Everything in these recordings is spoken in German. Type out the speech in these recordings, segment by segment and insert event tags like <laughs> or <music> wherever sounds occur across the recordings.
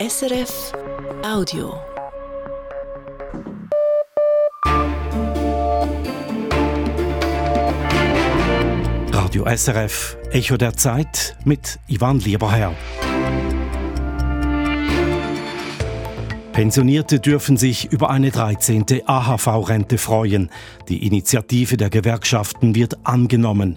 SRF Audio. Radio SRF Echo der Zeit mit Ivan Lieberherr. Pensionierte dürfen sich über eine 13. AHV-Rente freuen. Die Initiative der Gewerkschaften wird angenommen.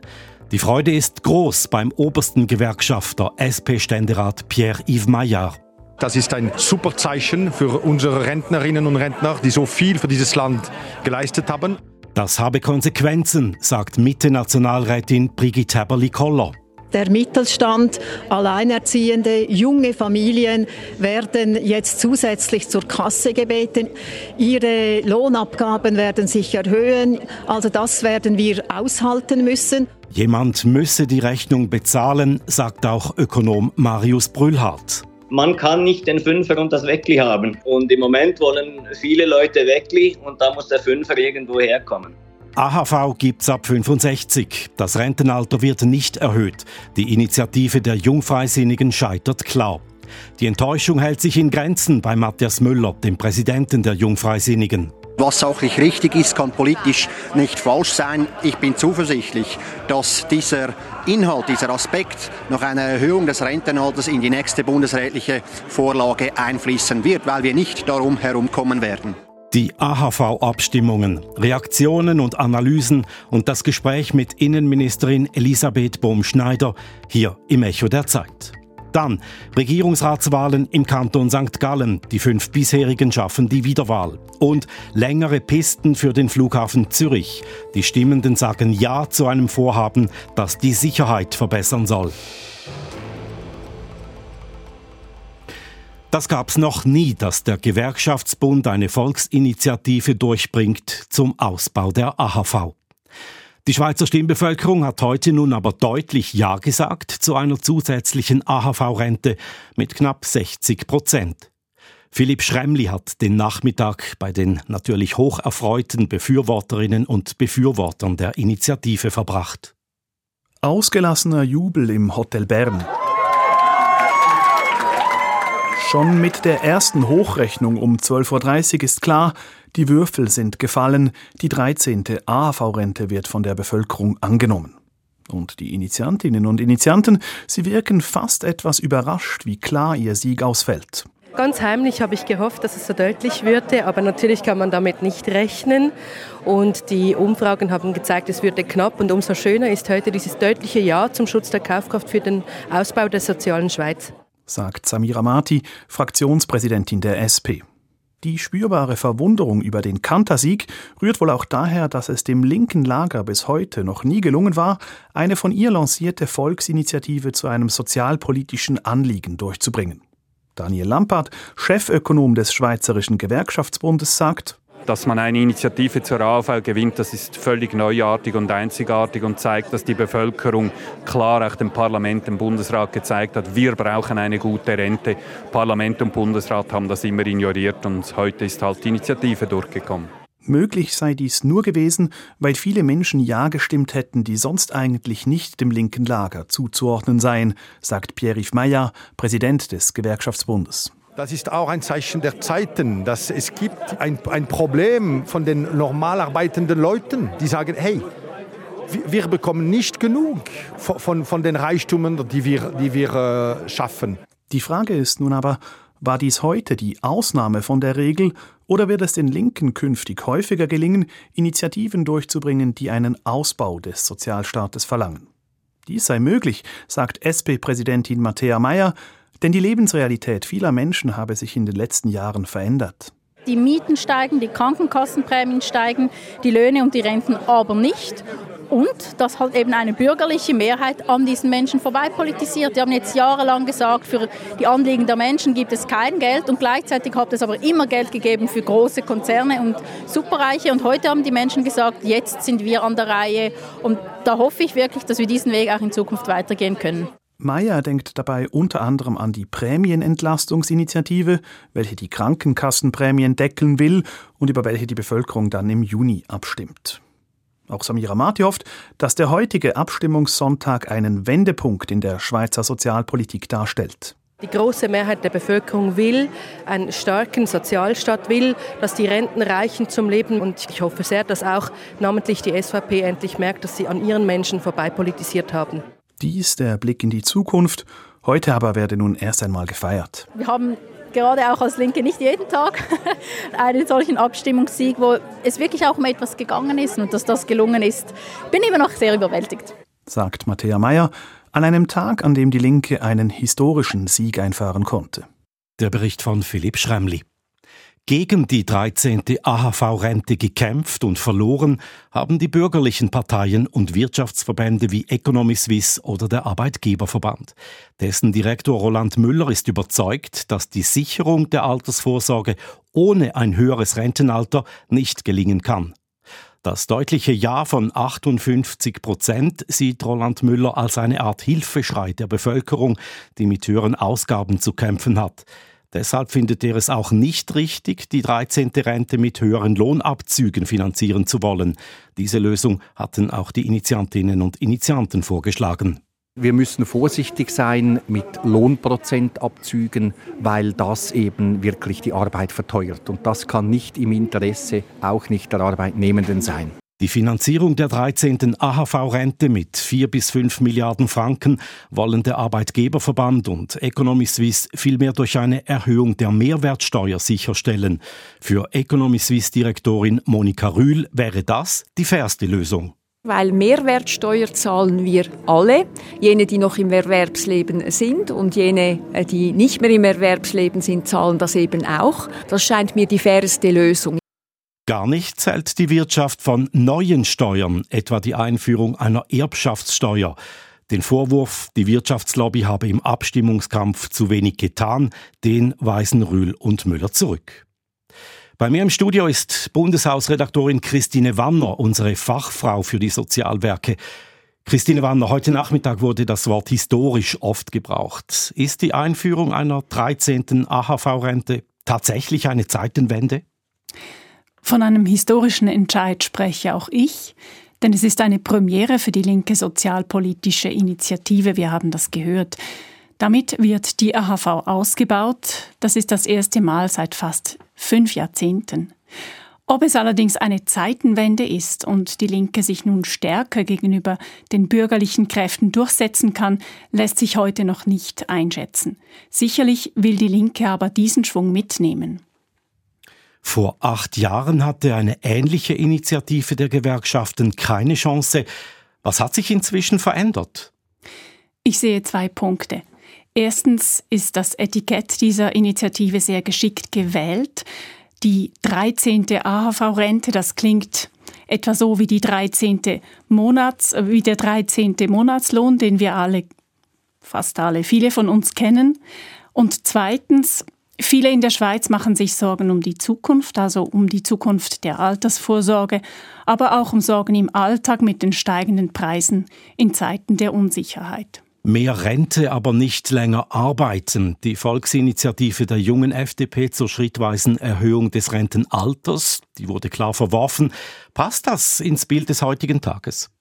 Die Freude ist groß beim obersten Gewerkschafter SP-Ständerat Pierre-Yves Maillard. Das ist ein super Zeichen für unsere Rentnerinnen und Rentner, die so viel für dieses Land geleistet haben. Das habe Konsequenzen, sagt Mitte-Nationalrätin Brigitte Heberli-Koller. Der Mittelstand, Alleinerziehende, junge Familien werden jetzt zusätzlich zur Kasse gebeten. Ihre Lohnabgaben werden sich erhöhen. Also das werden wir aushalten müssen. Jemand müsse die Rechnung bezahlen, sagt auch Ökonom Marius Brüllhardt. Man kann nicht den Fünfer und das Weckli haben. Und im Moment wollen viele Leute Weckli und da muss der Fünfer irgendwo herkommen. AHV gibt's ab 65. Das Rentenalter wird nicht erhöht. Die Initiative der Jungfreisinnigen scheitert klar. Die Enttäuschung hält sich in Grenzen bei Matthias Müller, dem Präsidenten der Jungfreisinnigen. Was sachlich richtig ist, kann politisch nicht falsch sein. Ich bin zuversichtlich, dass dieser Inhalt, dieser Aspekt nach einer Erhöhung des Rentenalters in die nächste bundesrätliche Vorlage einfließen wird, weil wir nicht darum herumkommen werden. Die AHV-Abstimmungen, Reaktionen und Analysen und das Gespräch mit Innenministerin Elisabeth Bohm-Schneider hier im Echo der Zeit. Dann Regierungsratswahlen im Kanton St. Gallen. Die fünf bisherigen schaffen die Wiederwahl. Und längere Pisten für den Flughafen Zürich. Die Stimmenden sagen Ja zu einem Vorhaben, das die Sicherheit verbessern soll. Das gab's noch nie, dass der Gewerkschaftsbund eine Volksinitiative durchbringt zum Ausbau der AHV. Die Schweizer Stimmbevölkerung hat heute nun aber deutlich Ja gesagt zu einer zusätzlichen AHV-Rente mit knapp 60 Prozent. Philipp Schremli hat den Nachmittag bei den natürlich hoch erfreuten Befürworterinnen und Befürwortern der Initiative verbracht. Ausgelassener Jubel im Hotel Bern. Schon mit der ersten Hochrechnung um 12.30 Uhr ist klar, die Würfel sind gefallen, die 13. AHV-Rente wird von der Bevölkerung angenommen. Und die Initiantinnen und Initianten, sie wirken fast etwas überrascht, wie klar ihr Sieg ausfällt. Ganz heimlich habe ich gehofft, dass es so deutlich würde, aber natürlich kann man damit nicht rechnen. Und die Umfragen haben gezeigt, es würde knapp. Und umso schöner ist heute dieses deutliche Ja zum Schutz der Kaufkraft für den Ausbau der sozialen Schweiz sagt Samira Mati, Fraktionspräsidentin der SP. Die spürbare Verwunderung über den Kantersieg rührt wohl auch daher, dass es dem linken Lager bis heute noch nie gelungen war, eine von ihr lancierte Volksinitiative zu einem sozialpolitischen Anliegen durchzubringen. Daniel Lampard, Chefökonom des Schweizerischen Gewerkschaftsbundes, sagt, dass man eine Initiative zur AV gewinnt, das ist völlig neuartig und einzigartig und zeigt, dass die Bevölkerung klar auch dem Parlament, dem Bundesrat gezeigt hat, wir brauchen eine gute Rente. Parlament und Bundesrat haben das immer ignoriert und heute ist halt die Initiative durchgekommen. Möglich sei dies nur gewesen, weil viele Menschen Ja gestimmt hätten, die sonst eigentlich nicht dem linken Lager zuzuordnen seien, sagt Pierre-Yves Meyer, Präsident des Gewerkschaftsbundes. Das ist auch ein Zeichen der Zeiten, dass es gibt ein, ein Problem von den normal arbeitenden Leuten, die sagen, hey, wir bekommen nicht genug von, von den Reichtümern, die wir, die wir äh, schaffen. Die Frage ist nun aber, war dies heute die Ausnahme von der Regel oder wird es den Linken künftig häufiger gelingen, Initiativen durchzubringen, die einen Ausbau des Sozialstaates verlangen? Dies sei möglich, sagt SP-Präsidentin Matthäa Meyer, denn die Lebensrealität vieler Menschen habe sich in den letzten Jahren verändert. Die Mieten steigen, die Krankenkassenprämien steigen, die Löhne und die Renten aber nicht. Und dass halt eben eine bürgerliche Mehrheit an diesen Menschen vorbei politisiert. Die haben jetzt jahrelang gesagt, für die Anliegen der Menschen gibt es kein Geld und gleichzeitig hat es aber immer Geld gegeben für große Konzerne und Superreiche. Und heute haben die Menschen gesagt, jetzt sind wir an der Reihe. Und da hoffe ich wirklich, dass wir diesen Weg auch in Zukunft weitergehen können. Meyer denkt dabei unter anderem an die Prämienentlastungsinitiative, welche die Krankenkassenprämien deckeln will und über welche die Bevölkerung dann im Juni abstimmt. Auch Samira Marti hofft, dass der heutige Abstimmungssonntag einen Wendepunkt in der Schweizer Sozialpolitik darstellt. Die große Mehrheit der Bevölkerung will einen starken Sozialstaat, will, dass die Renten reichen zum Leben. Und ich hoffe sehr, dass auch namentlich die SVP endlich merkt, dass sie an ihren Menschen vorbeipolitisiert haben. Dies der Blick in die Zukunft. Heute aber werde nun erst einmal gefeiert. Wir haben gerade auch als Linke nicht jeden Tag <laughs> einen solchen Abstimmungssieg, wo es wirklich auch um etwas gegangen ist und dass das gelungen ist. Bin immer noch sehr überwältigt. Sagt Matthäa Meyer an einem Tag, an dem die Linke einen historischen Sieg einfahren konnte. Der Bericht von Philipp Schremli gegen die 13. AHV-Rente gekämpft und verloren haben die bürgerlichen Parteien und Wirtschaftsverbände wie Economy Suisse oder der Arbeitgeberverband. Dessen Direktor Roland Müller ist überzeugt, dass die Sicherung der Altersvorsorge ohne ein höheres Rentenalter nicht gelingen kann. Das deutliche Ja von 58 Prozent sieht Roland Müller als eine Art Hilfeschrei der Bevölkerung, die mit höheren Ausgaben zu kämpfen hat. Deshalb findet er es auch nicht richtig, die 13. Rente mit höheren Lohnabzügen finanzieren zu wollen. Diese Lösung hatten auch die Initiantinnen und Initianten vorgeschlagen. Wir müssen vorsichtig sein mit Lohnprozentabzügen, weil das eben wirklich die Arbeit verteuert. Und das kann nicht im Interesse auch nicht der Arbeitnehmenden sein. Die Finanzierung der 13. AHV-Rente mit 4 bis 5 Milliarden Franken wollen der Arbeitgeberverband und Economy Suisse vielmehr durch eine Erhöhung der Mehrwertsteuer sicherstellen. Für Economy Suisse Direktorin Monika Rühl wäre das die fairste Lösung. Weil Mehrwertsteuer zahlen wir alle, jene, die noch im Erwerbsleben sind und jene, äh, die nicht mehr im Erwerbsleben sind, zahlen das eben auch. Das scheint mir die fairste Lösung. Gar nicht zählt die Wirtschaft von neuen Steuern, etwa die Einführung einer Erbschaftssteuer. Den Vorwurf, die Wirtschaftslobby habe im Abstimmungskampf zu wenig getan, den weisen Rühl und Müller zurück. Bei mir im Studio ist Bundeshausredaktorin Christine Wanner, unsere Fachfrau für die Sozialwerke. Christine Wanner, heute Nachmittag wurde das Wort historisch oft gebraucht. Ist die Einführung einer 13. AHV-Rente tatsächlich eine Zeitenwende? Von einem historischen Entscheid spreche auch ich, denn es ist eine Premiere für die linke sozialpolitische Initiative, wir haben das gehört. Damit wird die AHV ausgebaut. Das ist das erste Mal seit fast fünf Jahrzehnten. Ob es allerdings eine Zeitenwende ist und die Linke sich nun stärker gegenüber den bürgerlichen Kräften durchsetzen kann, lässt sich heute noch nicht einschätzen. Sicherlich will die Linke aber diesen Schwung mitnehmen. Vor acht Jahren hatte eine ähnliche Initiative der Gewerkschaften keine Chance. Was hat sich inzwischen verändert? Ich sehe zwei Punkte. Erstens ist das Etikett dieser Initiative sehr geschickt gewählt. Die 13. AHV-Rente, das klingt etwa so wie die 13. Monats, wie der 13. Monatslohn, den wir alle, fast alle, viele von uns kennen. Und zweitens, Viele in der Schweiz machen sich Sorgen um die Zukunft, also um die Zukunft der Altersvorsorge, aber auch um Sorgen im Alltag mit den steigenden Preisen in Zeiten der Unsicherheit. Mehr Rente, aber nicht länger arbeiten. Die Volksinitiative der jungen FDP zur schrittweisen Erhöhung des Rentenalters, die wurde klar verworfen. Passt das ins Bild des heutigen Tages?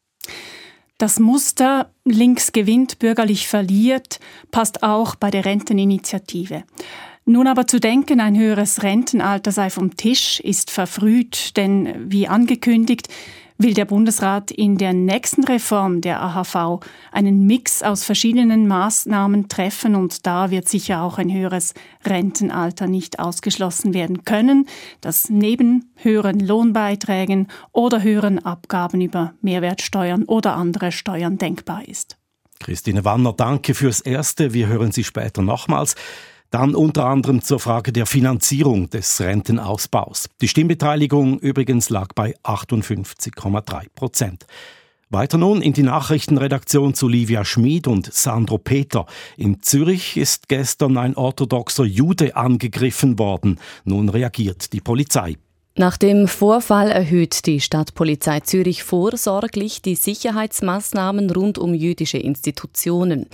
Das Muster links gewinnt, bürgerlich verliert, passt auch bei der Renteninitiative. Nun aber zu denken, ein höheres Rentenalter sei vom Tisch, ist verfrüht, denn wie angekündigt, will der Bundesrat in der nächsten Reform der AHV einen Mix aus verschiedenen Maßnahmen treffen und da wird sicher auch ein höheres Rentenalter nicht ausgeschlossen werden können, das neben höheren Lohnbeiträgen oder höheren Abgaben über Mehrwertsteuern oder andere Steuern denkbar ist. Christine Wanner, danke fürs Erste. Wir hören Sie später nochmals. Dann unter anderem zur Frage der Finanzierung des Rentenausbaus. Die Stimmbeteiligung übrigens lag bei 58,3 Prozent. Weiter nun in die Nachrichtenredaktion zu Livia Schmid und Sandro Peter. In Zürich ist gestern ein orthodoxer Jude angegriffen worden. Nun reagiert die Polizei. Nach dem Vorfall erhöht die Stadtpolizei Zürich vorsorglich die Sicherheitsmaßnahmen rund um jüdische Institutionen.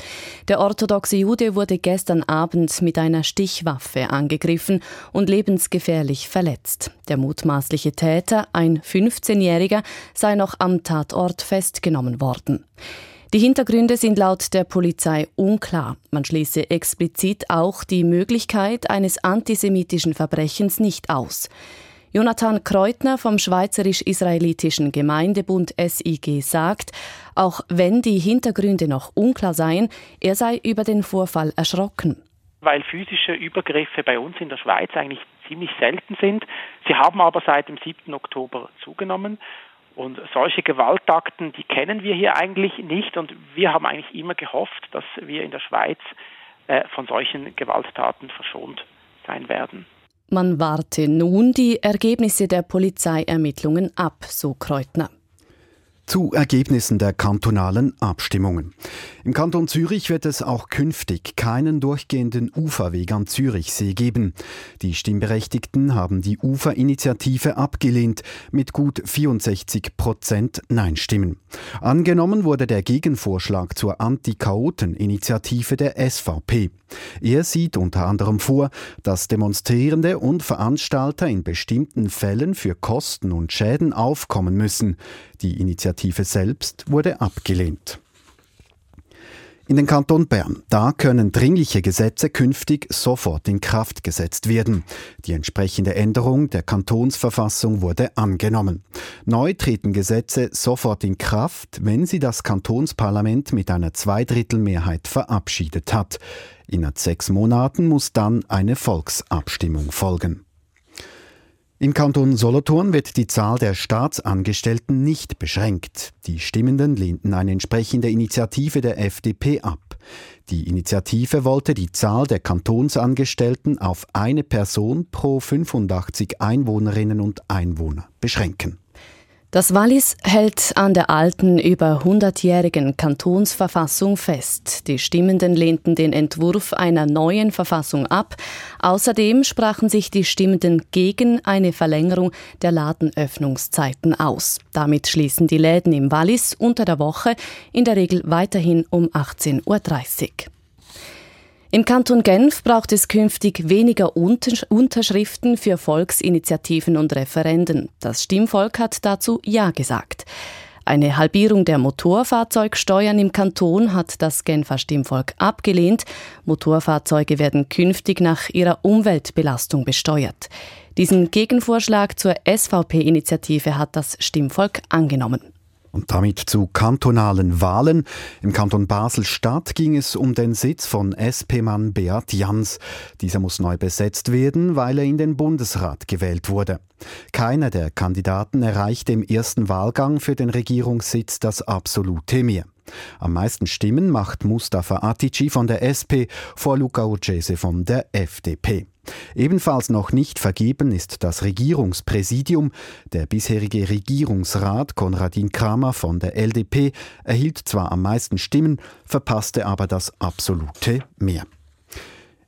Der orthodoxe Jude wurde gestern Abend mit einer Stichwaffe angegriffen und lebensgefährlich verletzt. Der mutmaßliche Täter, ein 15-Jähriger, sei noch am Tatort festgenommen worden. Die Hintergründe sind laut der Polizei unklar. Man schließe explizit auch die Möglichkeit eines antisemitischen Verbrechens nicht aus. Jonathan Kreutner vom Schweizerisch-Israelitischen Gemeindebund SIG sagt, auch wenn die Hintergründe noch unklar seien, er sei über den Vorfall erschrocken. Weil physische Übergriffe bei uns in der Schweiz eigentlich ziemlich selten sind. Sie haben aber seit dem 7. Oktober zugenommen. Und solche Gewaltakten, die kennen wir hier eigentlich nicht. Und wir haben eigentlich immer gehofft, dass wir in der Schweiz äh, von solchen Gewalttaten verschont sein werden. Man warte nun die Ergebnisse der Polizeiermittlungen ab, so Kreutner zu Ergebnissen der kantonalen Abstimmungen. Im Kanton Zürich wird es auch künftig keinen durchgehenden Uferweg am Zürichsee geben. Die Stimmberechtigten haben die Uferinitiative abgelehnt mit gut 64 Prozent Nein-Stimmen. Angenommen wurde der Gegenvorschlag zur Anti-Chaoten-Initiative der SVP. Er sieht unter anderem vor, dass Demonstrierende und Veranstalter in bestimmten Fällen für Kosten und Schäden aufkommen müssen. Die Initiative selbst wurde abgelehnt. In den Kanton Bern, da können dringliche Gesetze künftig sofort in Kraft gesetzt werden. Die entsprechende Änderung der Kantonsverfassung wurde angenommen. Neu treten Gesetze sofort in Kraft, wenn sie das Kantonsparlament mit einer Zweidrittelmehrheit verabschiedet hat. Innerhalb sechs Monaten muss dann eine Volksabstimmung folgen. Im Kanton Solothurn wird die Zahl der Staatsangestellten nicht beschränkt. Die Stimmenden lehnten eine entsprechende Initiative der FDP ab. Die Initiative wollte die Zahl der Kantonsangestellten auf eine Person pro 85 Einwohnerinnen und Einwohner beschränken. Das Wallis hält an der alten, über 100-jährigen Kantonsverfassung fest. Die Stimmenden lehnten den Entwurf einer neuen Verfassung ab. Außerdem sprachen sich die Stimmenden gegen eine Verlängerung der Ladenöffnungszeiten aus. Damit schließen die Läden im Wallis unter der Woche in der Regel weiterhin um 18.30 Uhr. Im Kanton Genf braucht es künftig weniger Unterschriften für Volksinitiativen und Referenden. Das Stimmvolk hat dazu Ja gesagt. Eine Halbierung der Motorfahrzeugsteuern im Kanton hat das Genfer Stimmvolk abgelehnt. Motorfahrzeuge werden künftig nach ihrer Umweltbelastung besteuert. Diesen Gegenvorschlag zur SVP-Initiative hat das Stimmvolk angenommen. Und damit zu kantonalen Wahlen. Im Kanton Basel-Stadt ging es um den Sitz von SP-Mann Beat Jans. Dieser muss neu besetzt werden, weil er in den Bundesrat gewählt wurde. Keiner der Kandidaten erreichte im ersten Wahlgang für den Regierungssitz das absolute Mehr. Am meisten Stimmen macht Mustafa Atici von der SP vor Luca Ucese von der FDP. Ebenfalls noch nicht vergeben ist das Regierungspräsidium. Der bisherige Regierungsrat Konradin Kramer von der LDP erhielt zwar am meisten Stimmen, verpasste aber das absolute Mehr.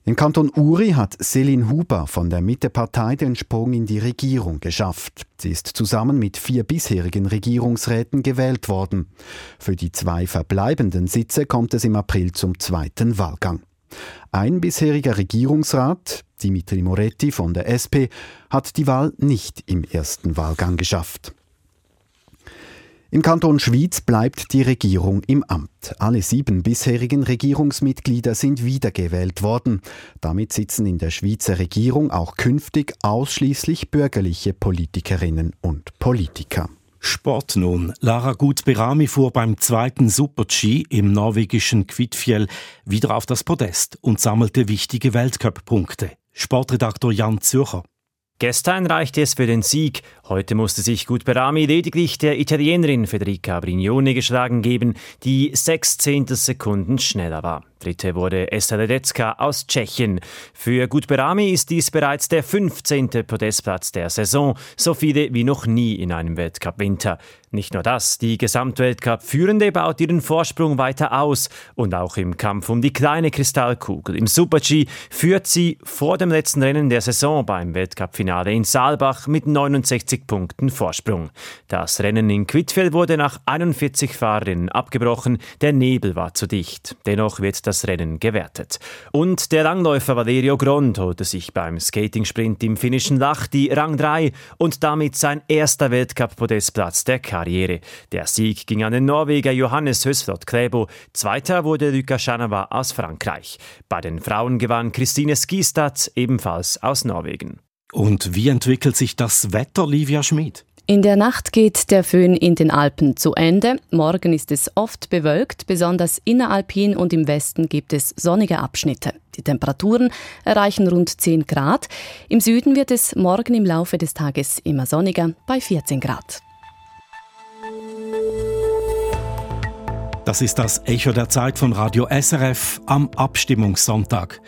Im Kanton Uri hat Selin Huber von der Mittepartei den Sprung in die Regierung geschafft. Sie ist zusammen mit vier bisherigen Regierungsräten gewählt worden. Für die zwei verbleibenden Sitze kommt es im April zum zweiten Wahlgang. Ein bisheriger Regierungsrat, Dimitri Moretti von der SP, hat die Wahl nicht im ersten Wahlgang geschafft. Im Kanton Schwyz bleibt die Regierung im Amt. Alle sieben bisherigen Regierungsmitglieder sind wiedergewählt worden. Damit sitzen in der Schweizer Regierung auch künftig ausschließlich bürgerliche Politikerinnen und Politiker. Sport nun. Lara Gut-Berami fuhr beim zweiten Super-G im norwegischen Kvitfjell wieder auf das Podest und sammelte wichtige Weltcup-Punkte. Sportredaktor Jan Zürcher. Gestern reichte es für den Sieg. Heute musste sich Gutberami lediglich der Italienerin Federica Brignone geschlagen geben, die sechs Zehntelsekunden schneller war. Dritte wurde Esther Ledetzka aus Tschechien. Für Gutberami ist dies bereits der 15. Podestplatz der Saison, so viele wie noch nie in einem Weltcup-Winter. Nicht nur das, die Gesamtweltcup-Führende baut ihren Vorsprung weiter aus und auch im Kampf um die kleine Kristallkugel im Super-G führt sie vor dem letzten Rennen der Saison beim Weltcup-Finale in Saalbach mit 69 Punkten Vorsprung. Das Rennen in Quidfjell wurde nach 41 Fahrerinnen abgebrochen, der Nebel war zu dicht. Dennoch wird das Rennen gewertet. Und der Langläufer Valerio Grond holte sich beim Skating-Sprint im finnischen Lach die Rang 3 und damit sein erster Weltcup-Podestplatz der Karriere. Der Sieg ging an den Norweger Johannes Hösflot Klæbo. Zweiter wurde Luca Schanava aus Frankreich. Bei den Frauen gewann Christine Skistad ebenfalls aus Norwegen. Und wie entwickelt sich das Wetter, Livia Schmid? In der Nacht geht der Föhn in den Alpen zu Ende. Morgen ist es oft bewölkt, besonders inneralpin und im Westen gibt es sonnige Abschnitte. Die Temperaturen erreichen rund 10 Grad. Im Süden wird es morgen im Laufe des Tages immer sonniger bei 14 Grad. Das ist das Echo der Zeit von Radio SRF am Abstimmungssonntag.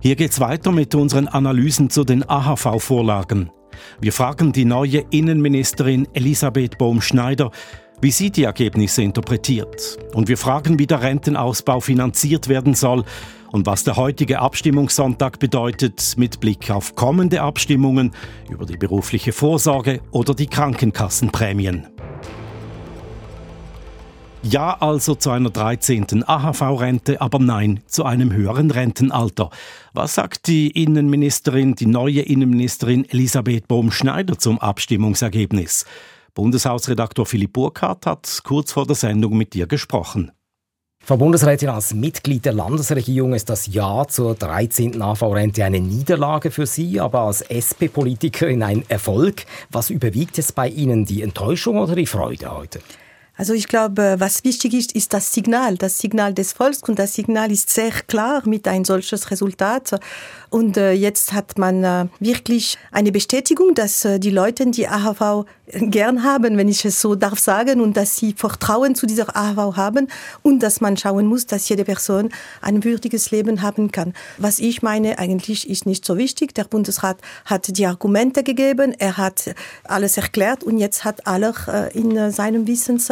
Hier geht's weiter mit unseren Analysen zu den AHV-Vorlagen. Wir fragen die neue Innenministerin Elisabeth Bohm-Schneider, wie sie die Ergebnisse interpretiert. Und wir fragen, wie der Rentenausbau finanziert werden soll und was der heutige Abstimmungssonntag bedeutet mit Blick auf kommende Abstimmungen über die berufliche Vorsorge oder die Krankenkassenprämien. Ja also zu einer 13. AHV-Rente, aber nein zu einem höheren Rentenalter. Was sagt die Innenministerin, die neue Innenministerin Elisabeth Bohm-Schneider zum Abstimmungsergebnis? Bundeshausredaktor Philipp Burkhardt hat kurz vor der Sendung mit dir gesprochen. Frau Bundesrätin, als Mitglied der Landesregierung ist das Ja zur 13. AV-Rente eine Niederlage für Sie, aber als SP-Politikerin ein Erfolg. Was überwiegt es bei Ihnen, die Enttäuschung oder die Freude heute? Also ich glaube, was wichtig ist, ist das Signal, das Signal des Volkes und das Signal ist sehr klar mit ein solches Resultat. Und äh, jetzt hat man äh, wirklich eine Bestätigung, dass äh, die Leute die AHV gern haben, wenn ich es so darf sagen, und dass sie Vertrauen zu dieser AHV haben und dass man schauen muss, dass jede Person ein würdiges Leben haben kann. Was ich meine, eigentlich ist nicht so wichtig. Der Bundesrat hat die Argumente gegeben, er hat alles erklärt und jetzt hat aller in seinem Wissens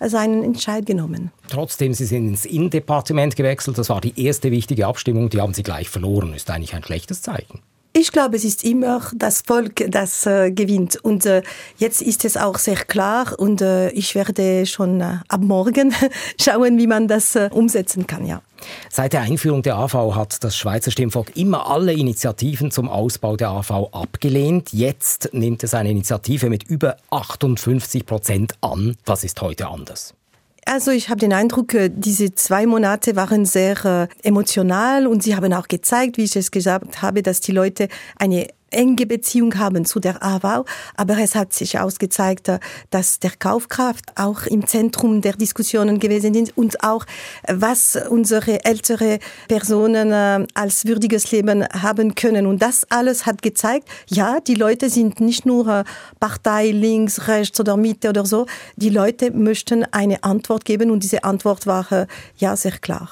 seinen Entscheid genommen. Trotzdem, Sie sind ins Innendepartement gewechselt. Das war die erste wichtige Abstimmung. Die haben Sie gleich verloren. Ist eigentlich ein schlechtes Zeichen. Ich glaube, es ist immer das Volk, das äh, gewinnt. Und äh, jetzt ist es auch sehr klar. Und äh, ich werde schon äh, ab morgen <laughs> schauen, wie man das äh, umsetzen kann. Ja. Seit der Einführung der AV hat das Schweizer Stimmvolk immer alle Initiativen zum Ausbau der AV abgelehnt. Jetzt nimmt es eine Initiative mit über 58 Prozent an. Was ist heute anders? Also ich habe den Eindruck, äh, diese zwei Monate waren sehr äh, emotional und sie haben auch gezeigt, wie ich es gesagt habe, dass die Leute eine enge Beziehung haben zu der AWAU, aber es hat sich ausgezeigt, dass der Kaufkraft auch im Zentrum der Diskussionen gewesen ist und auch was unsere ältere Personen äh, als würdiges Leben haben können. Und das alles hat gezeigt, ja, die Leute sind nicht nur äh, Partei links, rechts oder Mitte oder so, die Leute möchten eine Antwort geben und diese Antwort war äh, ja sehr klar.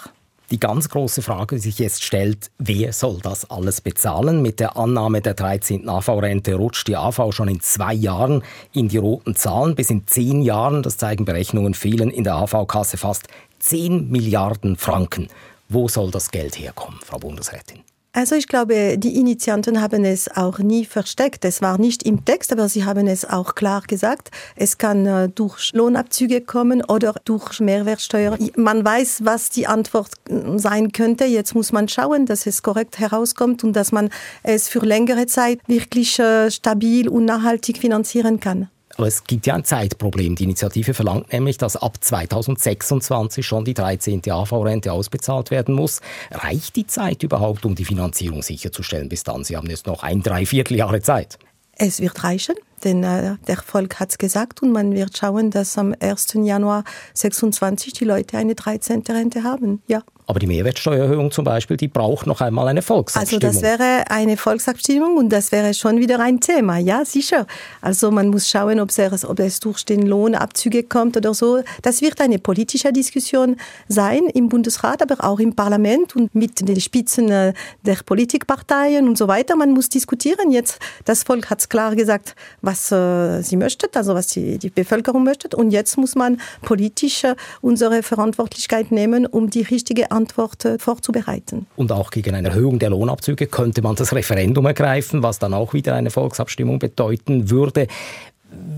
Die ganz große Frage, die sich jetzt stellt, wer soll das alles bezahlen? Mit der Annahme der 13. AV-Rente rutscht die AV schon in zwei Jahren in die roten Zahlen. Bis in zehn Jahren, das zeigen Berechnungen, fehlen in der AV-Kasse fast 10 Milliarden Franken. Wo soll das Geld herkommen, Frau Bundesrätin? Also ich glaube, die Initianten haben es auch nie versteckt. Es war nicht im Text, aber sie haben es auch klar gesagt. Es kann äh, durch Lohnabzüge kommen oder durch Mehrwertsteuer. Man weiß, was die Antwort äh, sein könnte. Jetzt muss man schauen, dass es korrekt herauskommt und dass man es für längere Zeit wirklich äh, stabil und nachhaltig finanzieren kann. Aber es gibt ja ein Zeitproblem. Die Initiative verlangt nämlich, dass ab 2026 schon die 13. AV-Rente ausbezahlt werden muss. Reicht die Zeit überhaupt, um die Finanzierung sicherzustellen bis dann? Sie haben jetzt noch ein Dreivierteljahre Zeit. Es wird reichen, denn äh, der Volk hat es gesagt und man wird schauen, dass am 1. Januar 26 die Leute eine 13. Rente haben. Ja. Aber die Mehrwertsteuererhöhung zum Beispiel, die braucht noch einmal eine Volksabstimmung. Also das wäre eine Volksabstimmung und das wäre schon wieder ein Thema, ja sicher. Also man muss schauen, ob es, ob es durch den Lohnabzüge kommt oder so. Das wird eine politische Diskussion sein im Bundesrat, aber auch im Parlament und mit den Spitzen äh, der Politikparteien und so weiter. Man muss diskutieren. Jetzt das Volk hat es klar gesagt, was äh, sie möchte, also was die, die Bevölkerung möchte. Und jetzt muss man politisch unsere Verantwortlichkeit nehmen, um die richtige Antwort äh, vorzubereiten. Und auch gegen eine Erhöhung der Lohnabzüge könnte man das Referendum ergreifen, was dann auch wieder eine Volksabstimmung bedeuten würde.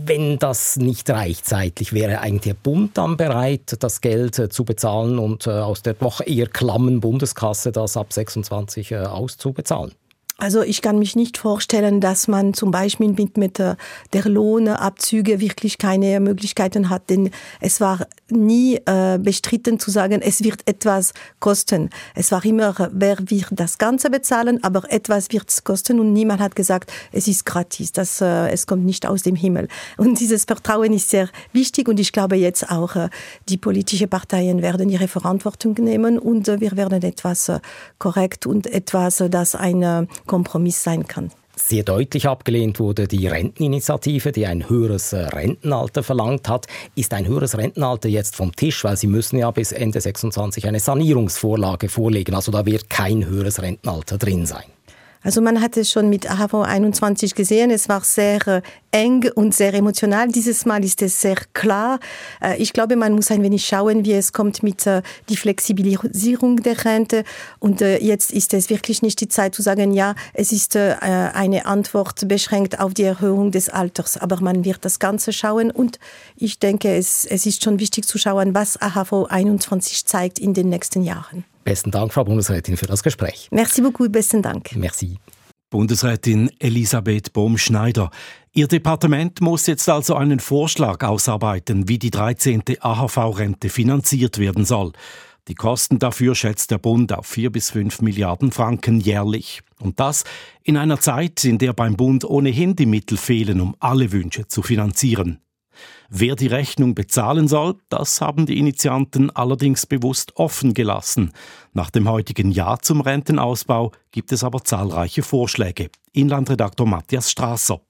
Wenn das nicht reicht zeitlich, wäre eigentlich der Bund dann bereit, das Geld äh, zu bezahlen und aus der doch eher klammen Bundeskasse das ab 26 äh, auszubezahlen? Also ich kann mich nicht vorstellen, dass man zum Beispiel mit, mit der Lohnabzüge wirklich keine Möglichkeiten hat, denn es war nie äh, bestritten zu sagen, es wird etwas kosten. Es war immer, wer wird das Ganze bezahlen, aber etwas wird es kosten und niemand hat gesagt, es ist gratis, das, äh, es kommt nicht aus dem Himmel. Und dieses Vertrauen ist sehr wichtig und ich glaube jetzt auch, äh, die politischen Parteien werden ihre Verantwortung nehmen und äh, wir werden etwas äh, korrekt und etwas, äh, das eine Kompromiss sein kann. Sehr deutlich abgelehnt wurde die Renteninitiative, die ein höheres äh, Rentenalter verlangt hat. Ist ein höheres Rentenalter jetzt vom Tisch, weil Sie müssen ja bis Ende 26 eine Sanierungsvorlage vorlegen. Also da wird kein höheres Rentenalter drin sein. Also man hat es schon mit AHV 21 gesehen, es war sehr äh, eng und sehr emotional. Dieses Mal ist es sehr klar. Äh, ich glaube, man muss ein wenig schauen, wie es kommt mit äh, die Flexibilisierung der Rente. Und jetzt ist es wirklich nicht die Zeit zu sagen, ja, es ist eine Antwort beschränkt auf die Erhöhung des Alters. Aber man wird das Ganze schauen und ich denke, es, es ist schon wichtig zu schauen, was AHV 21 zeigt in den nächsten Jahren. Besten Dank, Frau Bundesrätin, für das Gespräch. Merci beaucoup, besten Dank. Merci. Bundesrätin Elisabeth Bohm-Schneider. Ihr Departement muss jetzt also einen Vorschlag ausarbeiten, wie die 13. AHV-Rente finanziert werden soll. Die Kosten dafür schätzt der Bund auf 4 bis 5 Milliarden Franken jährlich. Und das in einer Zeit, in der beim Bund ohnehin die Mittel fehlen, um alle Wünsche zu finanzieren. Wer die Rechnung bezahlen soll, das haben die Initianten allerdings bewusst offen gelassen. Nach dem heutigen Ja zum Rentenausbau gibt es aber zahlreiche Vorschläge. Inlandredaktor Matthias Strasser.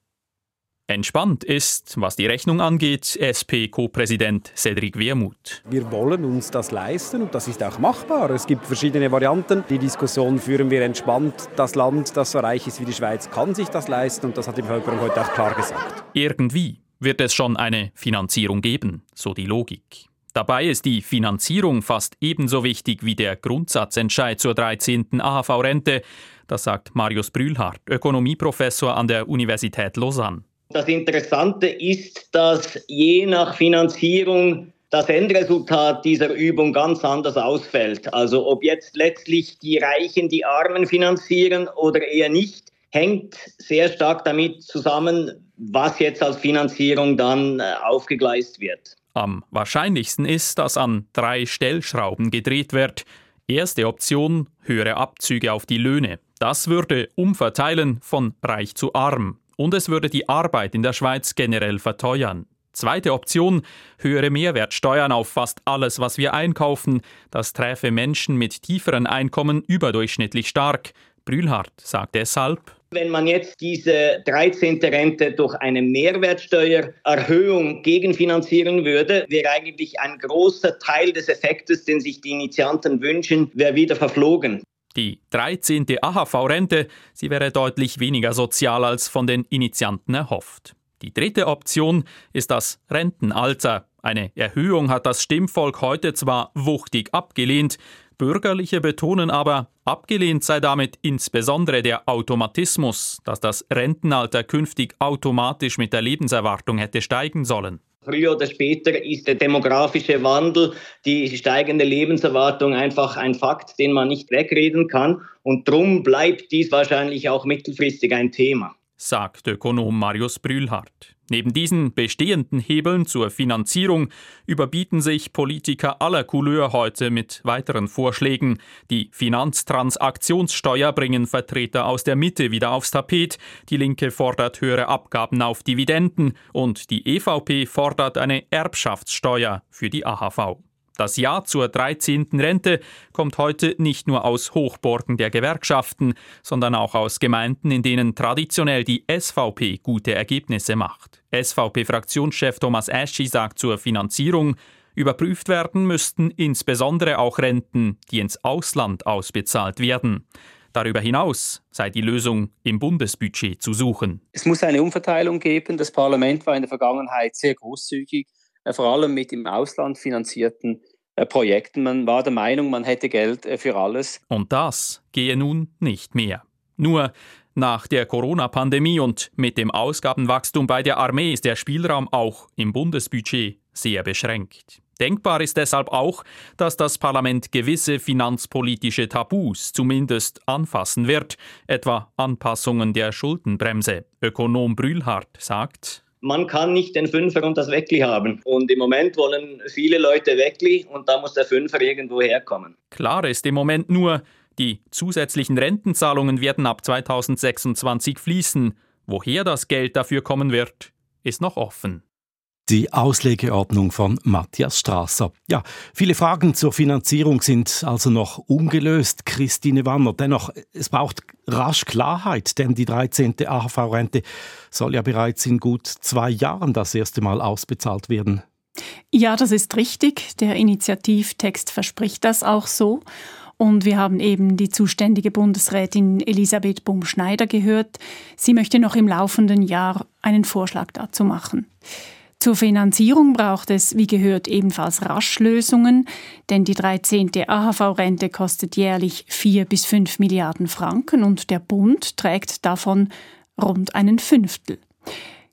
Entspannt ist, was die Rechnung angeht, SP-Co-Präsident Cedric Wermuth. Wir wollen uns das leisten und das ist auch machbar. Es gibt verschiedene Varianten. Die Diskussion führen wir entspannt. Das Land, das so reich ist wie die Schweiz, kann sich das leisten und das hat die Bevölkerung heute auch klar gesagt. Irgendwie wird es schon eine Finanzierung geben, so die Logik. Dabei ist die Finanzierung fast ebenso wichtig wie der Grundsatzentscheid zur 13. AHV-Rente. Das sagt Marius Brühlhardt, Ökonomieprofessor an der Universität Lausanne. Das Interessante ist, dass je nach Finanzierung das Endresultat dieser Übung ganz anders ausfällt. Also ob jetzt letztlich die Reichen die Armen finanzieren oder eher nicht, hängt sehr stark damit zusammen, was jetzt als Finanzierung dann äh, aufgegleist wird. Am wahrscheinlichsten ist, dass an drei Stellschrauben gedreht wird. Erste Option, höhere Abzüge auf die Löhne. Das würde umverteilen von reich zu arm. Und es würde die Arbeit in der Schweiz generell verteuern. Zweite Option, höhere Mehrwertsteuern auf fast alles, was wir einkaufen. Das träfe Menschen mit tieferen Einkommen überdurchschnittlich stark. Brühlhardt sagt deshalb, wenn man jetzt diese 13. Rente durch eine Mehrwertsteuererhöhung gegenfinanzieren würde, wäre eigentlich ein großer Teil des Effektes, den sich die Initianten wünschen, wäre wieder verflogen. Die 13. AHV-Rente, sie wäre deutlich weniger sozial als von den Initianten erhofft. Die dritte Option ist das Rentenalter. Eine Erhöhung hat das Stimmvolk heute zwar wuchtig abgelehnt, Bürgerliche betonen aber, abgelehnt sei damit insbesondere der Automatismus, dass das Rentenalter künftig automatisch mit der Lebenserwartung hätte steigen sollen. Früher oder später ist der demografische Wandel, die steigende Lebenserwartung einfach ein Fakt, den man nicht wegreden kann. Und darum bleibt dies wahrscheinlich auch mittelfristig ein Thema. Sagt Ökonom Marius Brühlhardt. Neben diesen bestehenden Hebeln zur Finanzierung überbieten sich Politiker aller Couleur heute mit weiteren Vorschlägen. Die Finanztransaktionssteuer bringen Vertreter aus der Mitte wieder aufs Tapet. Die Linke fordert höhere Abgaben auf Dividenden und die EVP fordert eine Erbschaftssteuer für die AHV. Das Ja zur 13. Rente kommt heute nicht nur aus Hochburgen der Gewerkschaften, sondern auch aus Gemeinden, in denen traditionell die SVP gute Ergebnisse macht. SVP-Fraktionschef Thomas Aschi sagt zur Finanzierung, überprüft werden müssten insbesondere auch Renten, die ins Ausland ausbezahlt werden. Darüber hinaus sei die Lösung im Bundesbudget zu suchen. Es muss eine Umverteilung geben. Das Parlament war in der Vergangenheit sehr großzügig vor allem mit im Ausland finanzierten äh, Projekten. Man war der Meinung, man hätte Geld äh, für alles. Und das gehe nun nicht mehr. Nur, Nach der Corona-Pandemie und mit dem Ausgabenwachstum bei der Armee ist der Spielraum auch im Bundesbudget sehr beschränkt. Denkbar ist deshalb auch, dass das Parlament gewisse finanzpolitische Tabus zumindest anfassen wird, etwa Anpassungen der Schuldenbremse. Ökonom Brühlhardt sagt, man kann nicht den Fünfer und das Weckli haben. Und im Moment wollen viele Leute Weckli und da muss der Fünfer irgendwo herkommen. Klar ist im Moment nur, die zusätzlichen Rentenzahlungen werden ab 2026 fließen. Woher das Geld dafür kommen wird, ist noch offen. Die Auslegeordnung von Matthias Strasser. Ja, viele Fragen zur Finanzierung sind also noch ungelöst, Christine Wanner. Dennoch, es braucht rasch Klarheit, denn die 13. AHV-Rente soll ja bereits in gut zwei Jahren das erste Mal ausbezahlt werden. Ja, das ist richtig. Der Initiativtext verspricht das auch so. Und wir haben eben die zuständige Bundesrätin Elisabeth Bumschneider gehört. Sie möchte noch im laufenden Jahr einen Vorschlag dazu machen. Zur Finanzierung braucht es, wie gehört, ebenfalls Raschlösungen, denn die 13. AHV-Rente kostet jährlich 4 bis 5 Milliarden Franken und der Bund trägt davon rund einen Fünftel.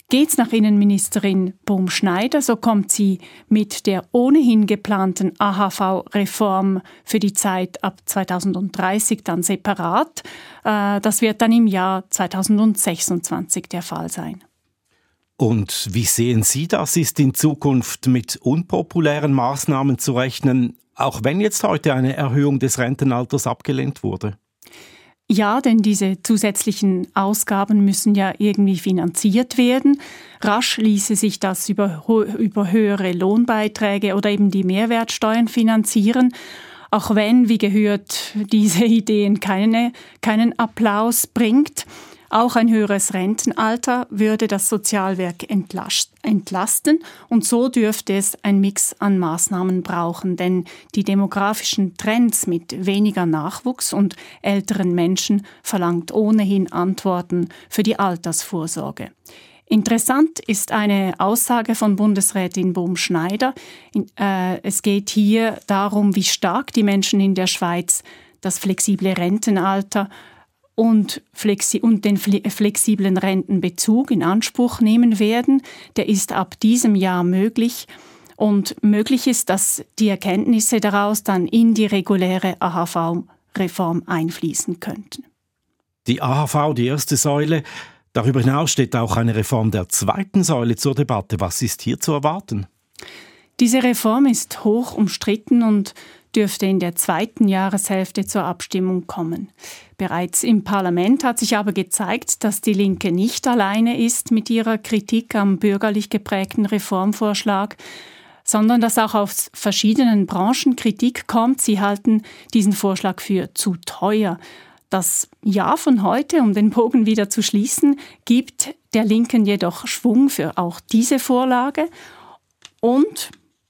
Geht's nach Innenministerin Bumschneider, so kommt sie mit der ohnehin geplanten AHV-Reform für die Zeit ab 2030 dann separat. Äh, das wird dann im Jahr 2026 der Fall sein. Und wie sehen Sie das? Ist in Zukunft mit unpopulären Maßnahmen zu rechnen, auch wenn jetzt heute eine Erhöhung des Rentenalters abgelehnt wurde? Ja, denn diese zusätzlichen Ausgaben müssen ja irgendwie finanziert werden. Rasch ließe sich das über, über höhere Lohnbeiträge oder eben die Mehrwertsteuern finanzieren. Auch wenn, wie gehört, diese Ideen keine, keinen Applaus bringt. Auch ein höheres Rentenalter würde das Sozialwerk entlasten und so dürfte es ein Mix an Maßnahmen brauchen, denn die demografischen Trends mit weniger Nachwuchs und älteren Menschen verlangt ohnehin Antworten für die Altersvorsorge. Interessant ist eine Aussage von Bundesrätin Bohm-Schneider. Äh, es geht hier darum, wie stark die Menschen in der Schweiz das flexible Rentenalter und, flexi und den flexiblen Rentenbezug in Anspruch nehmen werden. Der ist ab diesem Jahr möglich. Und möglich ist, dass die Erkenntnisse daraus dann in die reguläre AHV-Reform einfließen könnten. Die AHV, die erste Säule. Darüber hinaus steht auch eine Reform der zweiten Säule zur Debatte. Was ist hier zu erwarten? Diese Reform ist hoch umstritten und dürfte in der zweiten Jahreshälfte zur Abstimmung kommen. Bereits im Parlament hat sich aber gezeigt, dass die Linke nicht alleine ist mit ihrer Kritik am bürgerlich geprägten Reformvorschlag, sondern dass auch aus verschiedenen Branchen Kritik kommt. Sie halten diesen Vorschlag für zu teuer. Das Jahr von heute, um den Bogen wieder zu schließen, gibt der Linken jedoch Schwung für auch diese Vorlage und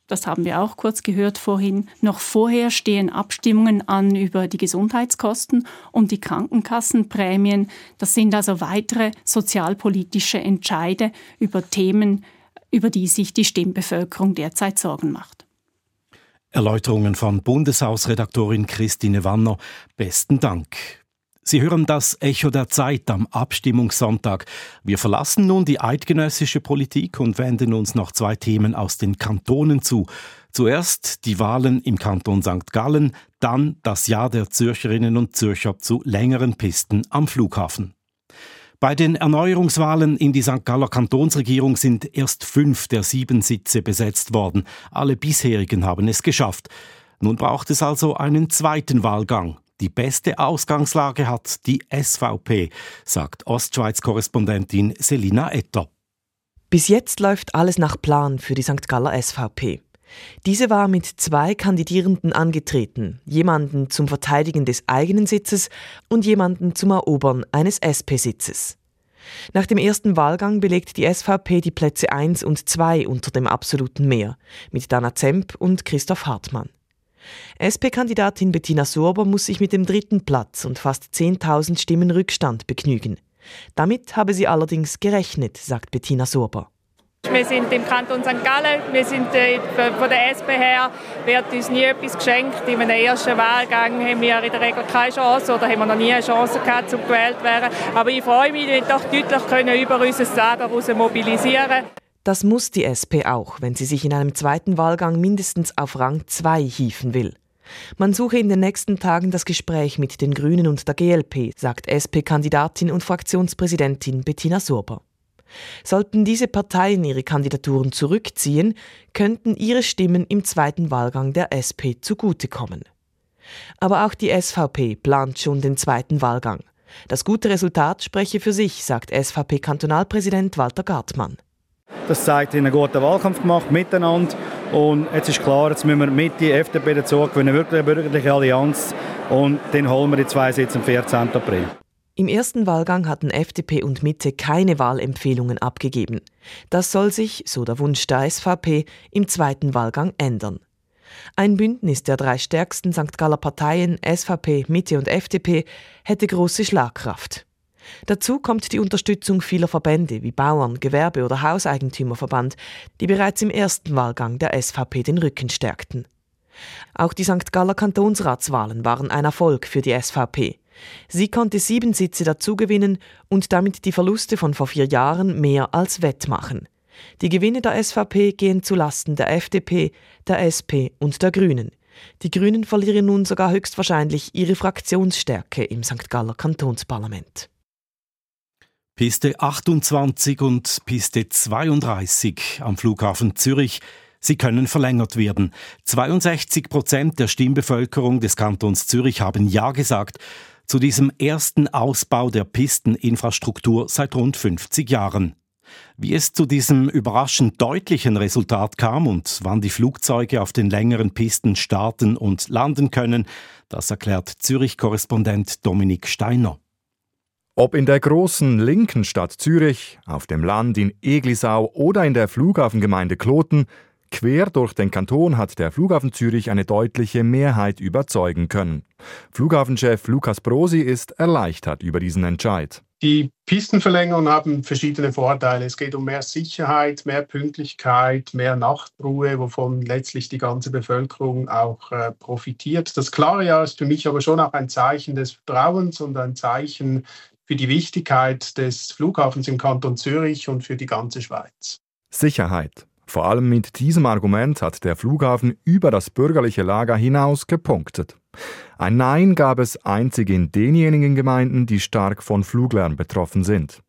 das haben wir auch kurz gehört vorhin, noch vorher stehen Abstimmungen an über die Gesundheitskosten und die Krankenkassenprämien. Das sind also weitere sozialpolitische Entscheide über Themen, über die sich die Stimmbevölkerung derzeit Sorgen macht. Erläuterungen von Bundeshausredaktorin Christine Wanner. Besten Dank. Sie hören das Echo der Zeit am Abstimmungssonntag. Wir verlassen nun die eidgenössische Politik und wenden uns noch zwei Themen aus den Kantonen zu. Zuerst die Wahlen im Kanton St. Gallen, dann das Jahr der Zürcherinnen und Zürcher zu längeren Pisten am Flughafen. Bei den Erneuerungswahlen in die St. Galler Kantonsregierung sind erst fünf der sieben Sitze besetzt worden. Alle bisherigen haben es geschafft. Nun braucht es also einen zweiten Wahlgang. Die beste Ausgangslage hat die SVP, sagt Ostschweiz-Korrespondentin Selina Etter. Bis jetzt läuft alles nach Plan für die St. Galler SVP. Diese war mit zwei Kandidierenden angetreten, jemanden zum Verteidigen des eigenen Sitzes und jemanden zum Erobern eines SP-Sitzes. Nach dem ersten Wahlgang belegt die SVP die Plätze 1 und 2 unter dem absoluten Mehr mit Dana Zemp und Christoph Hartmann. SP-Kandidatin Bettina Sorber muss sich mit dem dritten Platz und fast 10.000 Stimmen Rückstand begnügen. Damit habe sie allerdings gerechnet, sagt Bettina Sorber. Wir sind im Kanton St. Gallen, wir sind äh, von der SP her, wird uns nie etwas geschenkt. In einem ersten Wahlgang haben wir in der Regel keine Chance oder haben wir noch nie eine Chance gehabt, um gewählt zu werden. Aber ich freue mich, wenn doch deutlich können über unser Lager mobilisieren Das muss die SP auch, wenn sie sich in einem zweiten Wahlgang mindestens auf Rang 2 hieven will. Man suche in den nächsten Tagen das Gespräch mit den Grünen und der GLP, sagt SP-Kandidatin und Fraktionspräsidentin Bettina Surber. Sollten diese Parteien ihre Kandidaturen zurückziehen, könnten ihre Stimmen im zweiten Wahlgang der SP zugutekommen. Aber auch die SVP plant schon den zweiten Wahlgang. Das gute Resultat spreche für sich, sagt SVP-Kantonalpräsident Walter Gartmann. Das zeigt, sie einen guten Wahlkampf gemacht miteinander. Und jetzt ist klar, jetzt müssen wir mit die FDP dazu gewinnen, wirklich eine bürgerliche Allianz. Und dann holen wir die zwei Sitze am 14. April. Im ersten Wahlgang hatten FDP und Mitte keine Wahlempfehlungen abgegeben. Das soll sich, so der Wunsch der SVP, im zweiten Wahlgang ändern. Ein Bündnis der drei stärksten St. Galler Parteien SVP, Mitte und FDP hätte große Schlagkraft. Dazu kommt die Unterstützung vieler Verbände wie Bauern, Gewerbe- oder Hauseigentümerverband, die bereits im ersten Wahlgang der SVP den Rücken stärkten. Auch die St. Galler Kantonsratswahlen waren ein Erfolg für die SVP. Sie konnte sieben Sitze dazugewinnen und damit die Verluste von vor vier Jahren mehr als wettmachen. Die Gewinne der SVP gehen zu Lasten der FDP, der SP und der Grünen. Die Grünen verlieren nun sogar höchstwahrscheinlich ihre Fraktionsstärke im St. Galler Kantonsparlament. Piste 28 und Piste 32 am Flughafen Zürich Sie können verlängert werden. 62 Prozent der Stimmbevölkerung des Kantons Zürich haben Ja gesagt zu diesem ersten Ausbau der Pisteninfrastruktur seit rund 50 Jahren. Wie es zu diesem überraschend deutlichen Resultat kam und wann die Flugzeuge auf den längeren Pisten starten und landen können, das erklärt Zürich-Korrespondent Dominik Steiner. Ob in der großen linken Stadt Zürich, auf dem Land in Eglisau oder in der Flughafengemeinde Kloten, Quer durch den Kanton hat der Flughafen Zürich eine deutliche Mehrheit überzeugen können. Flughafenchef Lukas Brosi ist erleichtert über diesen Entscheid. Die Pistenverlängerungen haben verschiedene Vorteile. Es geht um mehr Sicherheit, mehr Pünktlichkeit, mehr Nachtruhe, wovon letztlich die ganze Bevölkerung auch äh, profitiert. Das klare Jahr ist für mich aber schon auch ein Zeichen des Vertrauens und ein Zeichen für die Wichtigkeit des Flughafens im Kanton Zürich und für die ganze Schweiz. Sicherheit. Vor allem mit diesem Argument hat der Flughafen über das bürgerliche Lager hinaus gepunktet. Ein Nein gab es einzig in denjenigen Gemeinden, die stark von Fluglärm betroffen sind.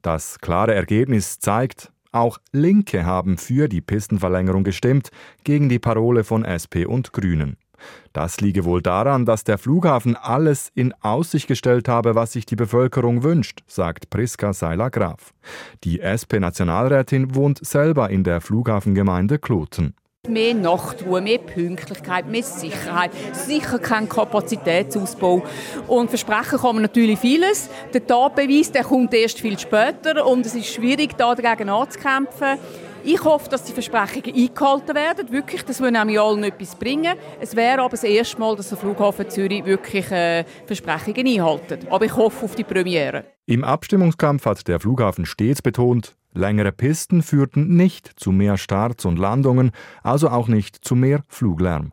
Das klare Ergebnis zeigt, auch Linke haben für die Pistenverlängerung gestimmt, gegen die Parole von SP und Grünen. Das liege wohl daran, dass der Flughafen alles in Aussicht gestellt habe, was sich die Bevölkerung wünscht, sagt Priska Seiler-Graf. Die SP-Nationalrätin wohnt selber in der Flughafengemeinde Kloten. Mehr Nachtruhe, mehr Pünktlichkeit, mehr Sicherheit, sicher kein Kapazitätsausbau. Und versprechen kann man natürlich vieles. Der Tatbeweis der kommt erst viel später und es ist schwierig, dagegen anzukämpfen. Ich hoffe, dass die Versprechungen eingehalten werden. Wirklich, das würde nämlich allen etwas bringen. Es wäre aber das erste Mal, dass der Flughafen Zürich wirklich äh, Versprechungen einhält. Aber ich hoffe auf die Premiere. Im Abstimmungskampf hat der Flughafen stets betont, längere Pisten führten nicht zu mehr Starts und Landungen, also auch nicht zu mehr Fluglärm.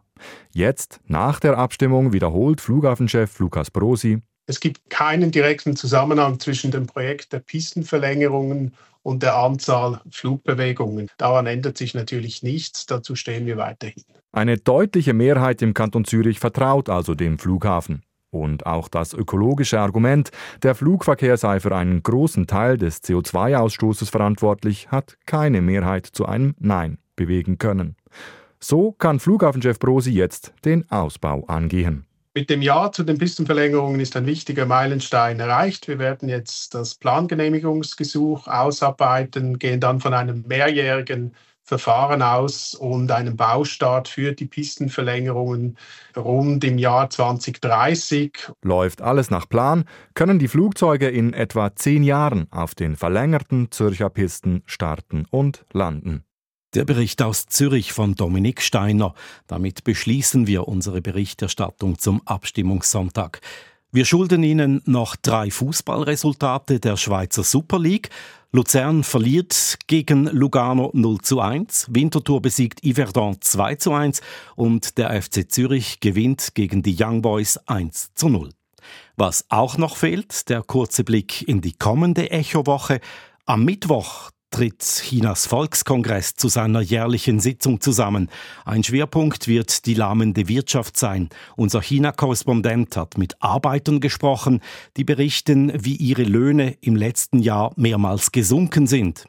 Jetzt, nach der Abstimmung, wiederholt Flughafenchef Lukas Brosi, es gibt keinen direkten Zusammenhang zwischen dem Projekt der Pistenverlängerungen und der Anzahl Flugbewegungen. Daran ändert sich natürlich nichts, dazu stehen wir weiterhin. Eine deutliche Mehrheit im Kanton Zürich vertraut also dem Flughafen. Und auch das ökologische Argument, der Flugverkehr sei für einen großen Teil des CO2-Ausstoßes verantwortlich, hat keine Mehrheit zu einem Nein bewegen können. So kann Flughafenchef Brosi jetzt den Ausbau angehen. Mit dem Ja zu den Pistenverlängerungen ist ein wichtiger Meilenstein erreicht. Wir werden jetzt das Plangenehmigungsgesuch ausarbeiten, gehen dann von einem mehrjährigen Verfahren aus und einem Baustart für die Pistenverlängerungen rund im Jahr 2030. Läuft alles nach Plan, können die Flugzeuge in etwa zehn Jahren auf den verlängerten Zürcher Pisten starten und landen. Der Bericht aus Zürich von Dominik Steiner. Damit beschließen wir unsere Berichterstattung zum Abstimmungssonntag. Wir schulden Ihnen noch drei Fußballresultate der Schweizer Super League. Luzern verliert gegen Lugano 0 zu 1, Winterthur besiegt Yverdon 2 zu 1 und der FC Zürich gewinnt gegen die Young Boys 1 zu 0. Was auch noch fehlt, der kurze Blick in die kommende Echo-Woche. Am Mittwoch tritt Chinas Volkskongress zu seiner jährlichen Sitzung zusammen. Ein Schwerpunkt wird die lahmende Wirtschaft sein. Unser China-Korrespondent hat mit Arbeitern gesprochen, die berichten, wie ihre Löhne im letzten Jahr mehrmals gesunken sind.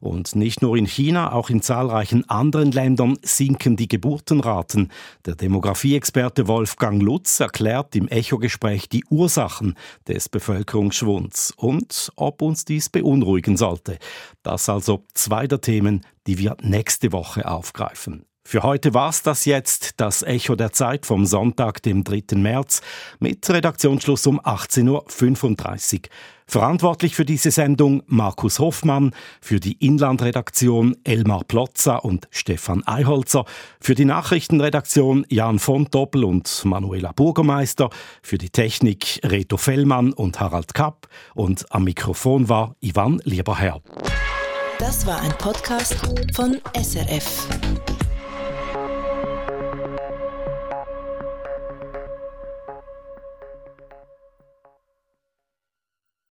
Und nicht nur in China, auch in zahlreichen anderen Ländern sinken die Geburtenraten. Der Demografieexperte Wolfgang Lutz erklärt im Echo-Gespräch die Ursachen des Bevölkerungsschwunds und ob uns dies beunruhigen sollte. Das also zwei der Themen, die wir nächste Woche aufgreifen. Für heute war's das jetzt, das Echo der Zeit vom Sonntag, dem 3. März, mit Redaktionsschluss um 18.35 Uhr. Verantwortlich für diese Sendung Markus Hoffmann, für die Inlandredaktion Elmar Plotza und Stefan Eiholzer, für die Nachrichtenredaktion Jan von Doppel und Manuela Burgermeister, für die Technik Reto Fellmann und Harald Kapp und am Mikrofon war Ivan Lieberherr. Das war ein Podcast von SRF.